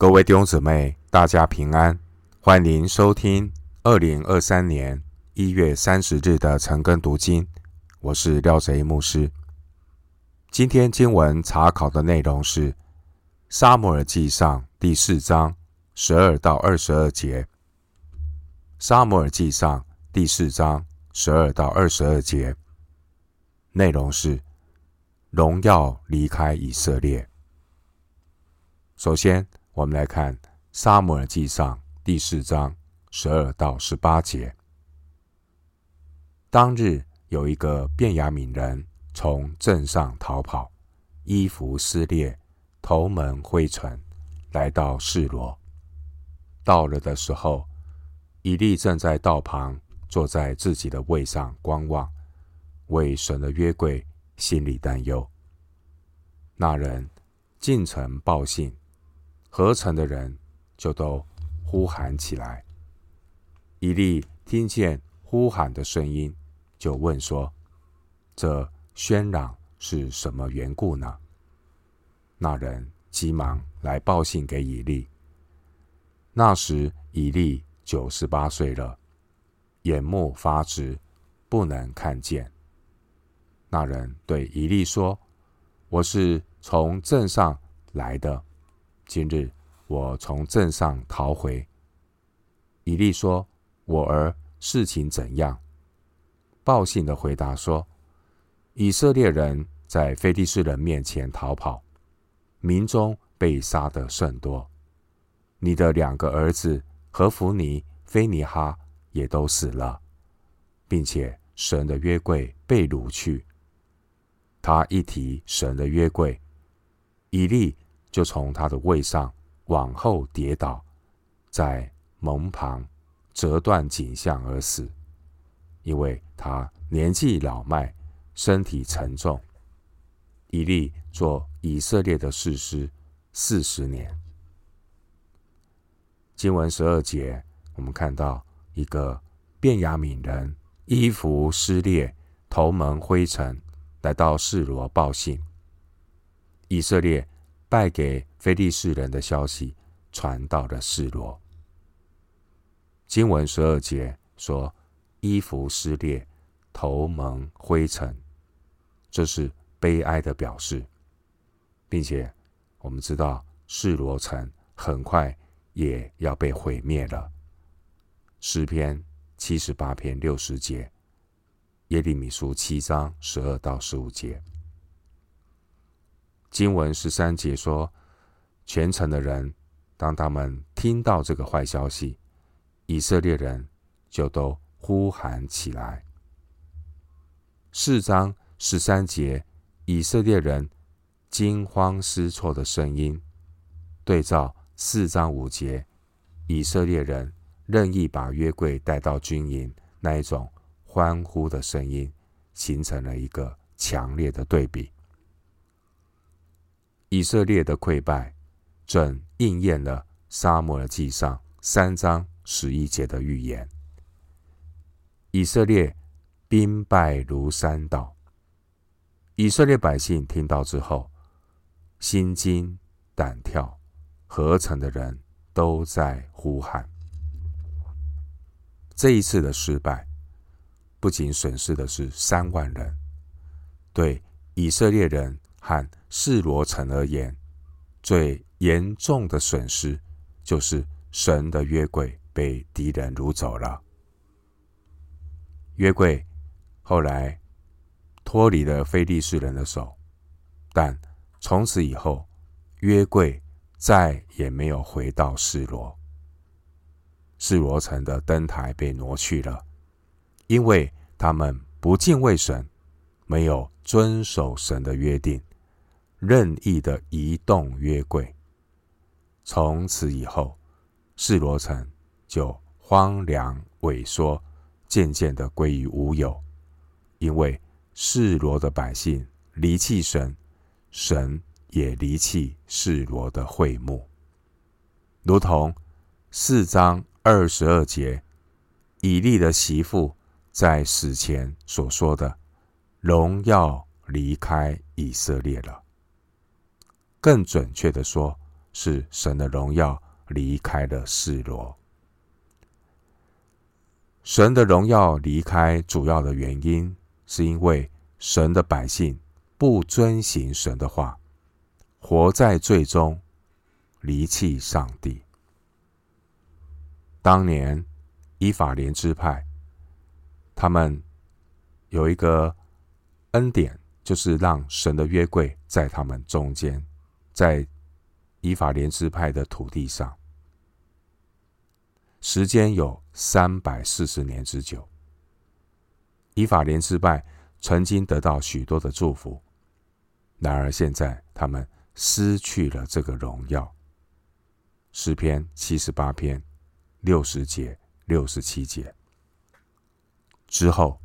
各位弟兄姊妹，大家平安，欢迎收听二零二三年一月三十日的晨更读经。我是廖贼牧师。今天经文查考的内容是《撒母耳记上》第四章十二到二十二节。《撒母耳记上》第四章十二到二十二节内容是荣耀离开以色列。首先，我们来看《撒母耳记上》第四章十二到十八节。当日有一个便雅悯人从镇上逃跑，衣服撕裂，头蒙灰尘，来到示罗。到了的时候，以利正在道旁坐在自己的位上观望，为神的约柜心里担忧。那人进城报信。合成的人就都呼喊起来。伊利听见呼喊的声音，就问说：“这喧嚷是什么缘故呢？”那人急忙来报信给伊利。那时伊利九十八岁了，眼目发直，不能看见。那人对伊利说：“我是从镇上来的。”今日我从镇上逃回。以利说：“我儿，事情怎样？”报信的回答说：“以色列人在非利士人面前逃跑，民中被杀的甚多。你的两个儿子何弗尼、非尼哈也都死了，并且神的约柜被掳去。他一提神的约柜，以利。”就从他的位上往后跌倒，在门旁折断颈项而死，因为他年纪老迈，身体沉重。以利做以色列的士师四十年。经文十二节，我们看到一个便雅悯人衣服撕裂，头蒙灰尘，来到示罗报信。以色列。败给非利士人的消息传到了示罗。经文十二节说：“衣服撕裂，头蒙灰尘。”这是悲哀的表示，并且我们知道示罗城很快也要被毁灭了。诗篇七十八篇六十节，耶利米书七章十二到十五节。经文十三节说，全城的人，当他们听到这个坏消息，以色列人就都呼喊起来。四章十三节，以色列人惊慌失措的声音，对照四章五节，以色列人任意把约柜带到军营那一种欢呼的声音，形成了一个强烈的对比。以色列的溃败，正应验了撒母耳记上三章十一节的预言。以色列兵败如山倒。以色列百姓听到之后，心惊胆跳，合城的人都在呼喊。这一次的失败，不仅损失的是三万人，对以色列人。和示罗城而言，最严重的损失就是神的约柜被敌人掳走了。约柜后来脱离了非利士人的手，但从此以后，约柜再也没有回到示罗。示罗城的灯台被挪去了，因为他们不敬畏神，没有遵守神的约定。任意的移动约柜，从此以后，示罗城就荒凉萎缩，渐渐的归于无有。因为示罗的百姓离弃神，神也离弃示罗的会幕，如同四章二十二节以利的媳妇在死前所说的：“荣耀离开以色列了。”更准确的说，是神的荣耀离开了示罗。神的荣耀离开主要的原因，是因为神的百姓不遵行神的话，活在罪中，离弃上帝。当年以法莲支派，他们有一个恩典，就是让神的约柜在他们中间，在以法莲支派的土地上。时间有三百四十年之久。以法莲支派曾经得到许多的祝福，然而现在他们失去了这个荣耀。诗篇七十八篇六十节、六十七节之后，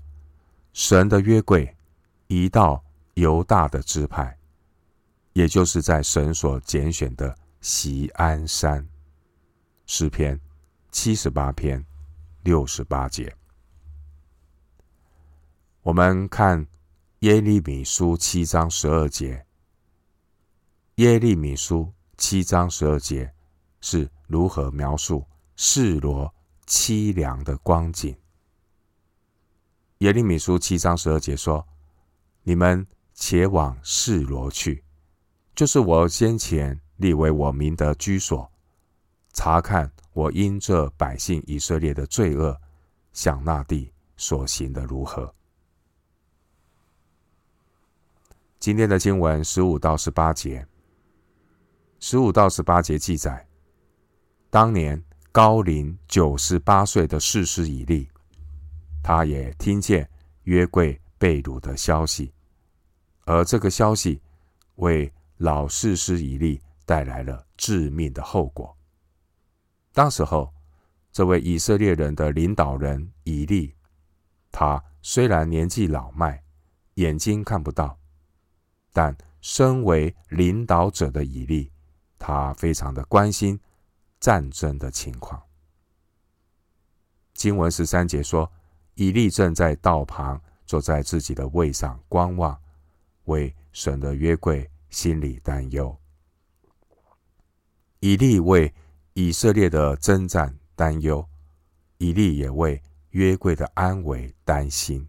神的约柜移到犹大的支派，也就是在神所拣选的锡安山。诗篇。七十八篇六十八节，我们看耶利米书七章十二节。耶利米书七章十二节是如何描述示罗凄凉的光景？耶利米书七章十二节说：“你们且往示罗去，就是我先前立为我民的居所，查看。”我因这百姓以色列的罪恶，向那地所行的如何？今天的经文十五到十八节，十五到十八节记载，当年高龄九十八岁的士师以利，他也听见约柜被掳的消息，而这个消息为老士师以利带来了致命的后果。当时候，这位以色列人的领导人以利，他虽然年纪老迈，眼睛看不到，但身为领导者的以利，他非常的关心战争的情况。经文十三节说，以利正在道旁坐在自己的位上观望，为神的约柜心里担忧。以利为以色列的征战担忧，以利也为约柜的安危担心。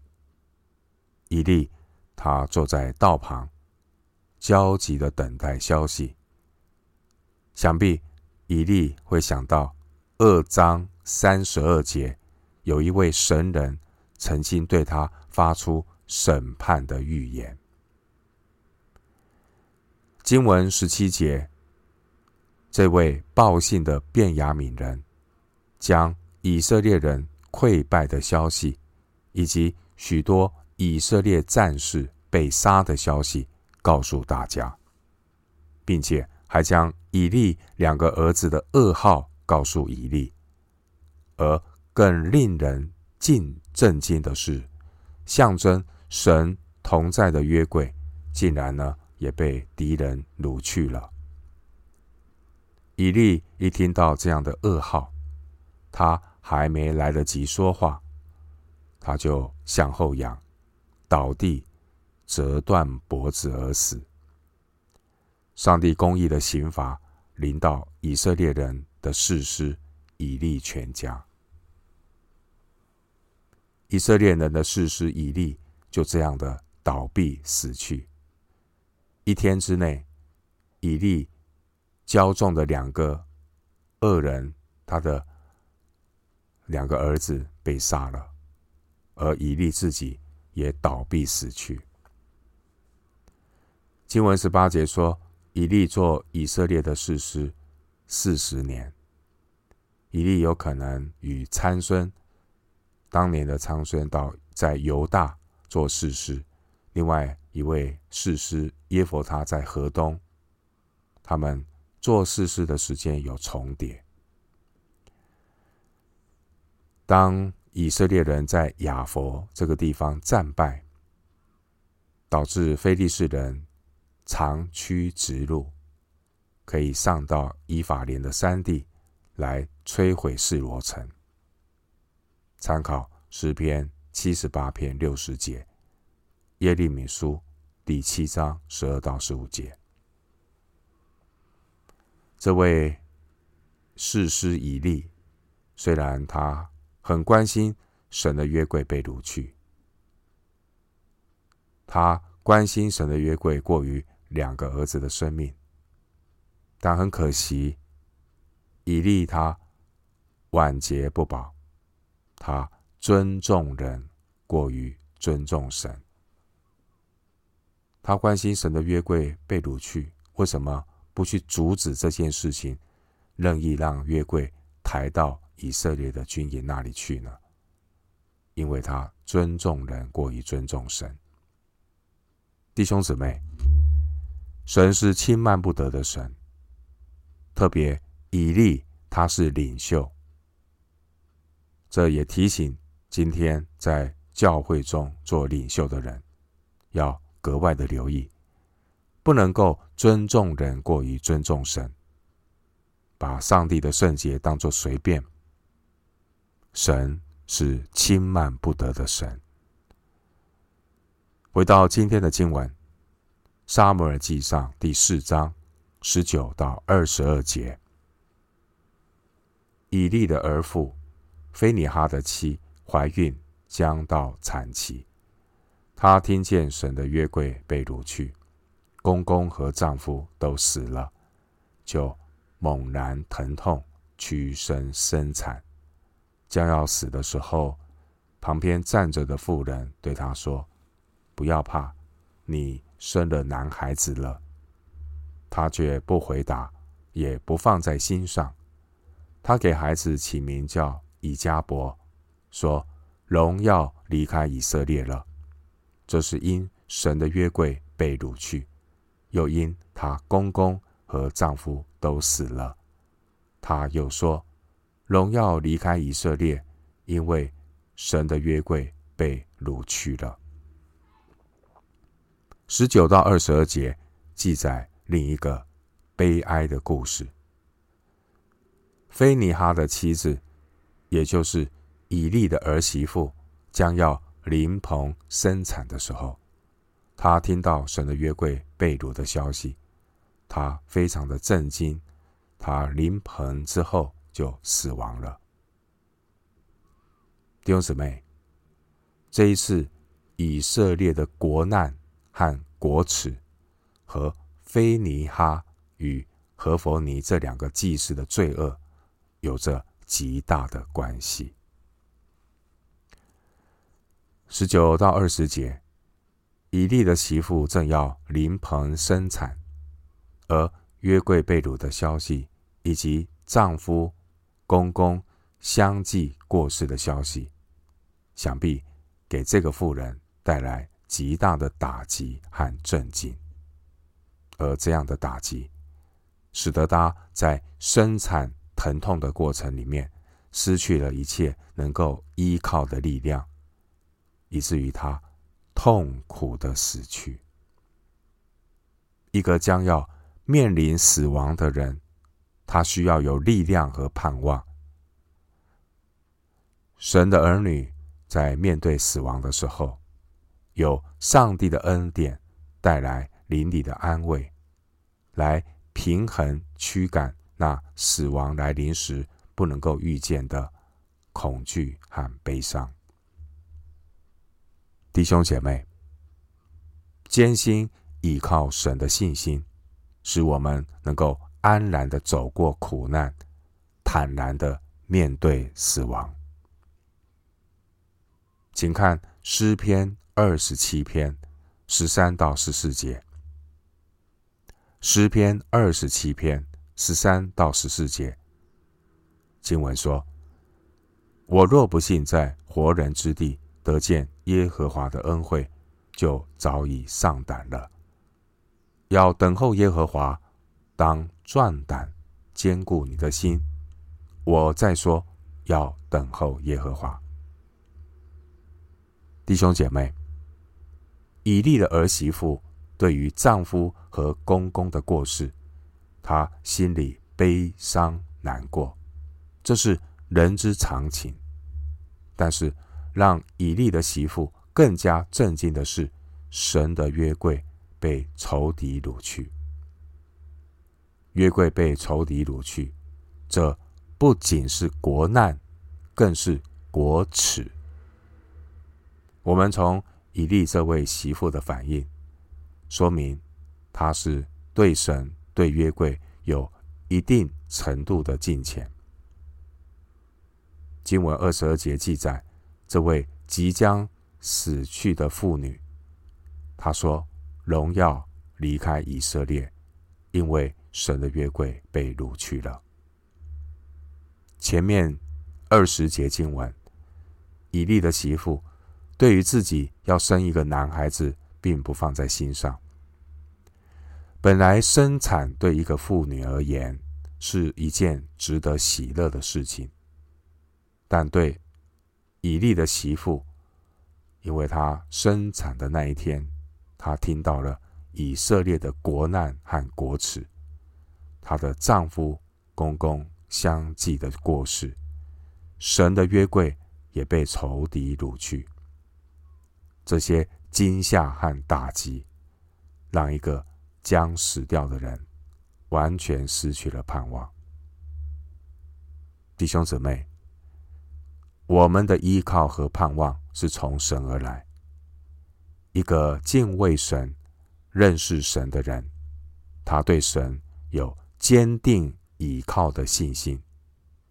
以利他坐在道旁，焦急的等待消息。想必以利会想到二章三十二节，有一位神人曾经对他发出审判的预言。经文十七节。这位报信的便雅悯人，将以色列人溃败的消息，以及许多以色列战士被杀的消息告诉大家，并且还将以利两个儿子的噩耗告诉以利。而更令人尽震惊的是，象征神同在的约柜，竟然呢也被敌人掳去了。以利一听到这样的噩耗，他还没来得及说话，他就向后仰，倒地，折断脖子而死。上帝公义的刑罚临到以色列人的士师以利全家。以色列人的士师以利就这样的倒毙死去。一天之内，以利。骄纵的两个恶人，他的两个儿子被杀了，而以利自己也倒闭死去。经文十八节说，以利做以色列的士师四十年。以利有可能与参孙当年的参孙到在犹大做士师，另外一位士师耶弗他在河东，他们。做士师的时间有重叠。当以色列人在亚弗这个地方战败，导致非利士人长驱直入，可以上到以法莲的山地来摧毁示罗城。参考诗篇七十八篇六十节，耶利米书第七章十二到十五节。这位士师以利，虽然他很关心神的约柜被掳去，他关心神的约柜过于两个儿子的生命，但很可惜，以利他晚节不保，他尊重人过于尊重神。他关心神的约柜被掳去，为什么不去阻止这件事情，任意让约柜抬到以色列的军营那里去呢？因为他尊重人过于尊重神。弟兄姊妹，神是轻慢不得的神，特别以利他是领袖，这也提醒今天在教会中做领袖的人要。格外的留意，不能够尊重人过于尊重神，把上帝的圣洁当作随便。神是轻慢不得的神。回到今天的经文，《撒母耳记上》第四章十九到二十二节，以利的儿妇非尼哈的妻怀孕，将到产期。她听见神的约柜被掳去，公公和丈夫都死了，就猛然疼痛，屈身生产。将要死的时候，旁边站着的妇人对她说：“不要怕，你生了男孩子了。”她却不回答，也不放在心上。她给孩子起名叫以迦伯，说：“荣耀离开以色列了。”这是因神的约柜被掳去，又因她公公和丈夫都死了。她又说：“荣耀离开以色列，因为神的约柜被掳去了。”十九到二十二节记载另一个悲哀的故事。非尼哈的妻子，也就是以利的儿媳妇，将要。临盆生产的时候，他听到神的约柜被掳的消息，他非常的震惊。他临盆之后就死亡了。弟兄姊妹，这一次以色列的国难和国耻，和非尼哈与何弗尼这两个祭司的罪恶有着极大的关系。十九到二十节，以利的媳妇正要临盆生产，而约柜被掳的消息，以及丈夫、公公相继过世的消息，想必给这个妇人带来极大的打击和震惊。而这样的打击，使得她在生产疼痛的过程里面，失去了一切能够依靠的力量。以至于他痛苦的死去。一个将要面临死亡的人，他需要有力量和盼望。神的儿女在面对死亡的时候，有上帝的恩典带来邻里的安慰，来平衡驱赶那死亡来临时不能够预见的恐惧和悲伤。弟兄姐妹，艰辛倚靠神的信心，使我们能够安然的走过苦难，坦然的面对死亡。请看诗篇二十七篇十三到十四节。诗篇二十七篇十三到十四节，经文说：“我若不信在活人之地。”得见耶和华的恩惠，就早已丧胆了。要等候耶和华，当壮胆，坚固你的心。我再说，要等候耶和华。弟兄姐妹，以利的儿媳妇对于丈夫和公公的过世，她心里悲伤难过，这是人之常情。但是，让以利的媳妇更加震惊的是，神的约柜被仇敌掳去。约柜被仇敌掳去，这不仅是国难，更是国耻。我们从以利这位媳妇的反应，说明她是对神、对约柜有一定程度的敬虔。经文二十二节记载，这位即将死去的妇女，她说：“荣耀离开以色列，因为神的约柜被掳去了。”前面二十节经文，以利的媳妇对于自己要生一个男孩子，并不放在心上。本来生产对一个妇女而言是一件值得喜乐的事情。但对以利的媳妇，因为她生产的那一天，她听到了以色列的国难和国耻，她的丈夫、公公相继的过世，神的约柜也被仇敌掳去。这些惊吓和打击，让一个将死掉的人完全失去了盼望。弟兄姊妹。我们的依靠和盼望是从神而来。一个敬畏神、认识神的人，他对神有坚定倚靠的信心，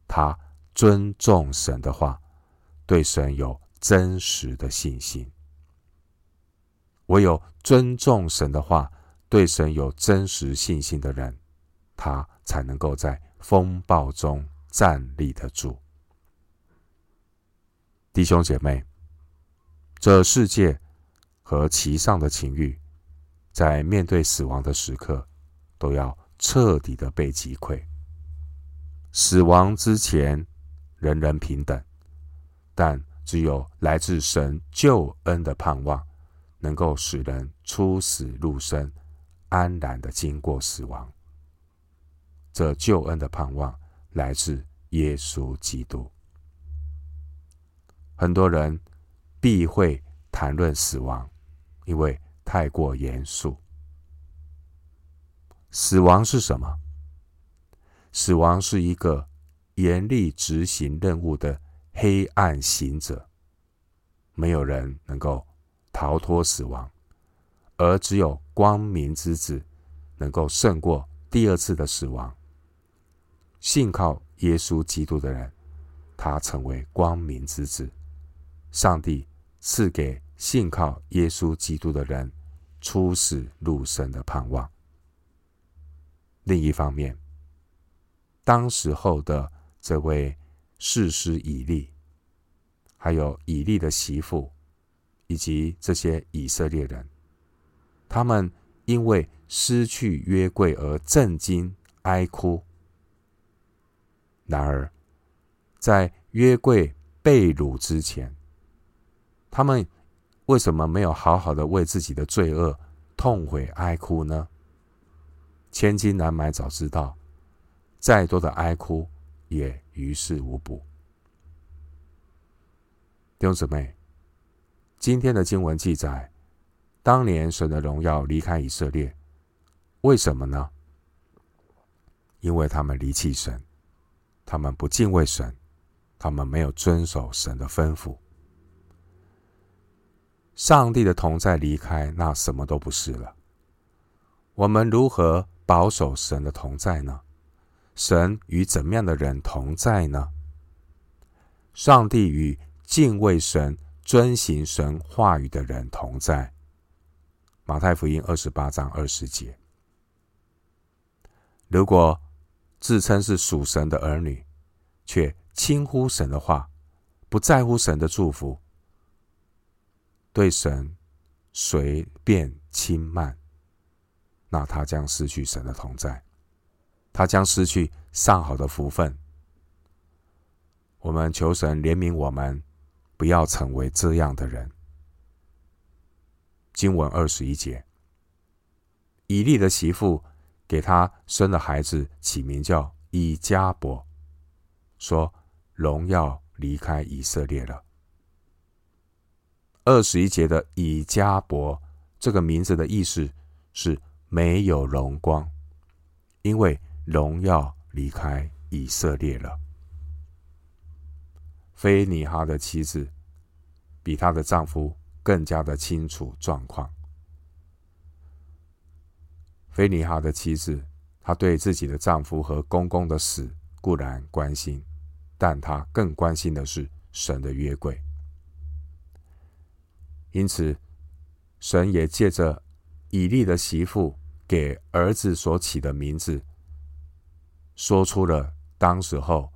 他尊重神的话，对神有真实的信心。唯有尊重神的话，对神有真实信心的人，他才能够在风暴中站立得住。弟兄姐妹，这世界和其上的情欲，在面对死亡的时刻，都要彻底的被击溃。死亡之前，人人平等，但只有来自神救恩的盼望，能够使人出死入生，安然的经过死亡。这救恩的盼望来自耶稣基督。很多人避讳谈论死亡，因为太过严肃。死亡是什么？死亡是一个严厉执行任务的黑暗行者，没有人能够逃脱死亡，而只有光明之子能够胜过第二次的死亡。信靠耶稣基督的人，他成为光明之子。上帝赐给信靠耶稣基督的人出死入生的盼望。另一方面，当时候的这位士师以利，还有以利的媳妇，以及这些以色列人，他们因为失去约柜而震惊哀哭。然而，在约柜被掳之前，他们为什么没有好好的为自己的罪恶痛悔哀哭呢？千金难买早知道，再多的哀哭也于事无补。弟兄姊妹，今天的经文记载，当年神的荣耀离开以色列，为什么呢？因为他们离弃神，他们不敬畏神，他们没有遵守神的吩咐。上帝的同在离开，那什么都不是了。我们如何保守神的同在呢？神与怎么样的人同在呢？上帝与敬畏神、遵行神话语的人同在。马太福音二十八章二十节。如果自称是属神的儿女，却轻忽神的话，不在乎神的祝福。对神随便轻慢，那他将失去神的同在，他将失去上好的福分。我们求神怜悯我们，不要成为这样的人。经文二十一节，以利的媳妇给他生的孩子起名叫以迦博，说荣耀离开以色列了。二十一节的以迦博这个名字的意思是没有荣光，因为荣耀离开以色列了。菲尼哈的妻子比她的丈夫更加的清楚状况。菲尼哈的妻子，她对自己的丈夫和公公的死固然关心，但她更关心的是神的约柜。因此，神也借着以利的媳妇给儿子所起的名字，说出了当时候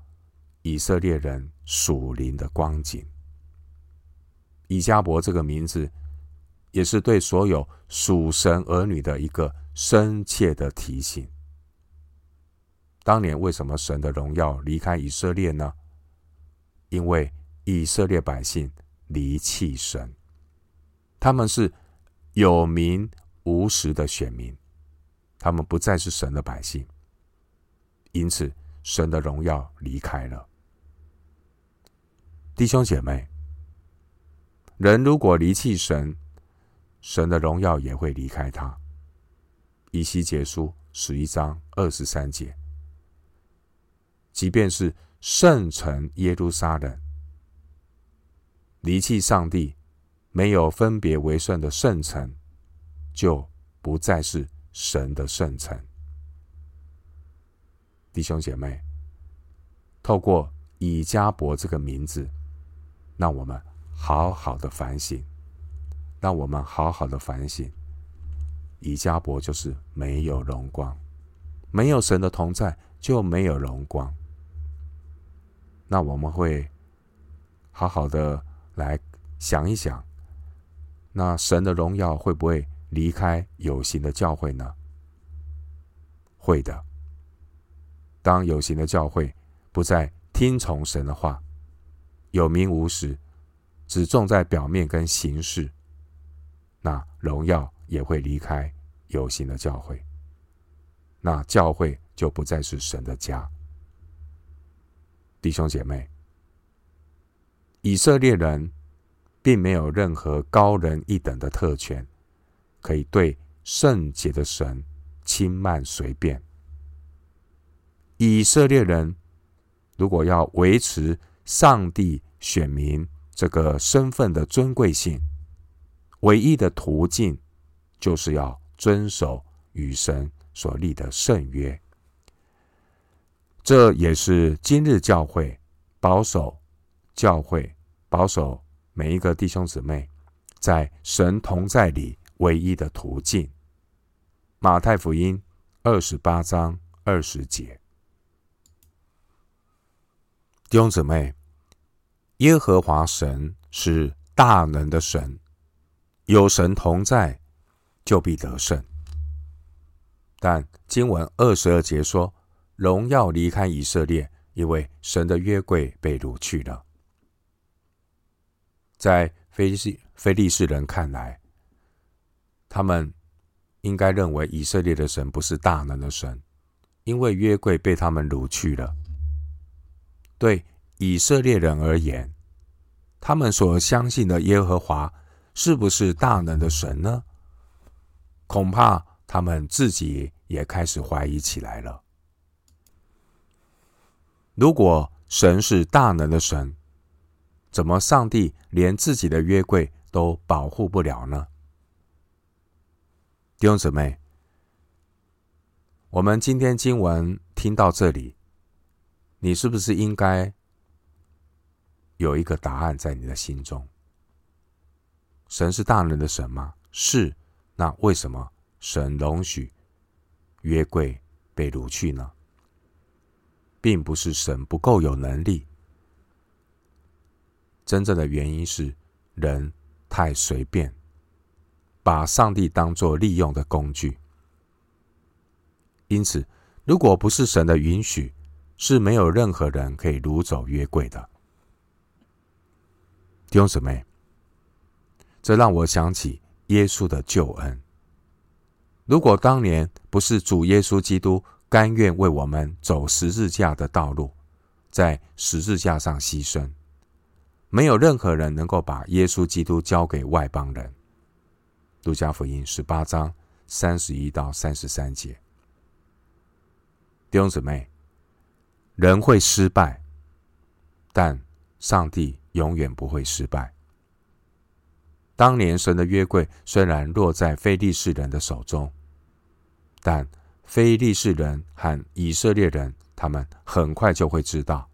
以色列人属灵的光景。以加伯这个名字，也是对所有属神儿女的一个。深切的提醒：当年为什么神的荣耀离开以色列呢？因为以色列百姓离弃神，他们是有名无实的选民，他们不再是神的百姓，因此神的荣耀离开了。弟兄姐妹，人如果离弃神，神的荣耀也会离开他。以西结书十一章二十三节，即便是圣城耶路撒冷，离弃上帝，没有分别为圣的圣城，就不再是神的圣城。弟兄姐妹，透过以迦博这个名字，让我们好好的反省，让我们好好的反省。以迦博就是没有荣光，没有神的同在就没有荣光。那我们会好好的来想一想，那神的荣耀会不会离开有形的教会呢？会的。当有形的教会不再听从神的话，有名无实，只重在表面跟形式，那荣耀。也会离开有形的教会，那教会就不再是神的家。弟兄姐妹，以色列人并没有任何高人一等的特权，可以对圣洁的神轻慢随便。以色列人如果要维持上帝选民这个身份的尊贵性，唯一的途径。就是要遵守与神所立的圣约，这也是今日教会保守教会保守每一个弟兄姊妹在神同在里唯一的途径。马太福音二十八章二十节，弟兄姊妹，耶和华神是大能的神，有神同在，就必得胜。但经文二十二节说，荣耀离开以色列，因为神的约柜被掳去了。在非利非利士人看来，他们应该认为以色列的神不是大能的神，因为约柜被他们掳去了。对以色列人而言，他们所相信的耶和华是不是大能的神呢？恐怕他们自己也开始怀疑起来了。如果神是大能的神，怎么上帝连自己的约柜都保护不了呢？弟兄姊妹，我们今天经文听到这里，你是不是应该有一个答案在你的心中？神是大能的神吗？是。那为什么神容许约柜被掳去呢？并不是神不够有能力，真正的原因是人太随便，把上帝当作利用的工具。因此，如果不是神的允许，是没有任何人可以掳走约柜的。弟兄姊妹，这让我想起。耶稣的救恩，如果当年不是主耶稣基督甘愿为我们走十字架的道路，在十字架上牺牲，没有任何人能够把耶稣基督交给外邦人。路加福音十八章三十一到三十三节。弟兄姊妹，人会失败，但上帝永远不会失败。当年神的约柜虽然落在非利士人的手中，但非利士人和以色列人，他们很快就会知道，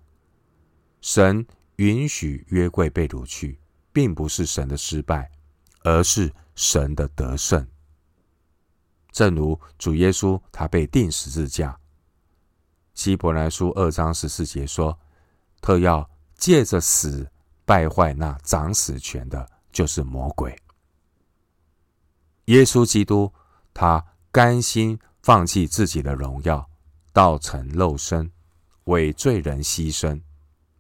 神允许约柜被掳去，并不是神的失败，而是神的得胜。正如主耶稣他被钉十字架，希伯来书二章十四节说：“特要借着死败坏那掌死权的。”就是魔鬼。耶稣基督，他甘心放弃自己的荣耀，道成肉身，为罪人牺牲，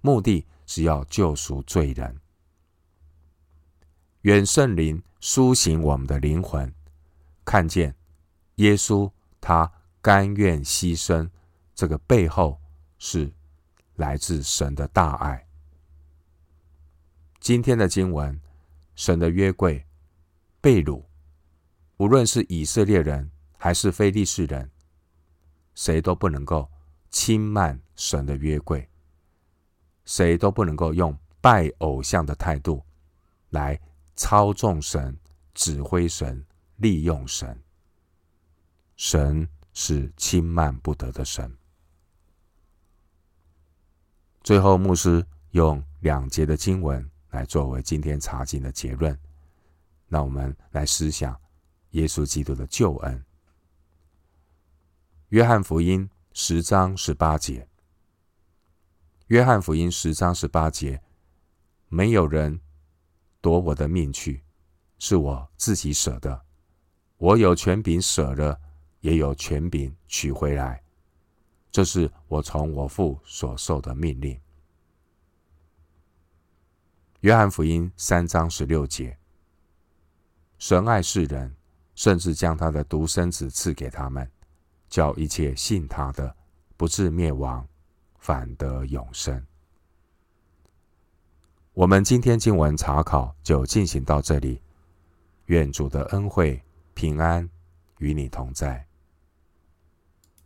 目的是要救赎罪人。愿圣灵苏醒我们的灵魂，看见耶稣他甘愿牺牲，这个背后是来自神的大爱。今天的经文。神的约柜被掳，无论是以色列人还是非利士人，谁都不能够轻慢神的约柜，谁都不能够用拜偶像的态度来操纵神、指挥神、利用神。神是轻慢不得的神。最后，牧师用两节的经文。来作为今天查经的结论，那我们来思想耶稣基督的救恩。约翰福音十章十八节，约翰福音十章十八节，没有人夺我的命去，是我自己舍的。我有权柄舍了，也有权柄取回来，这是我从我父所受的命令。约翰福音三章十六节：神爱世人，甚至将他的独生子赐给他们，叫一切信他的，不至灭亡，反得永生。我们今天经文查考就进行到这里，愿主的恩惠平安与你同在。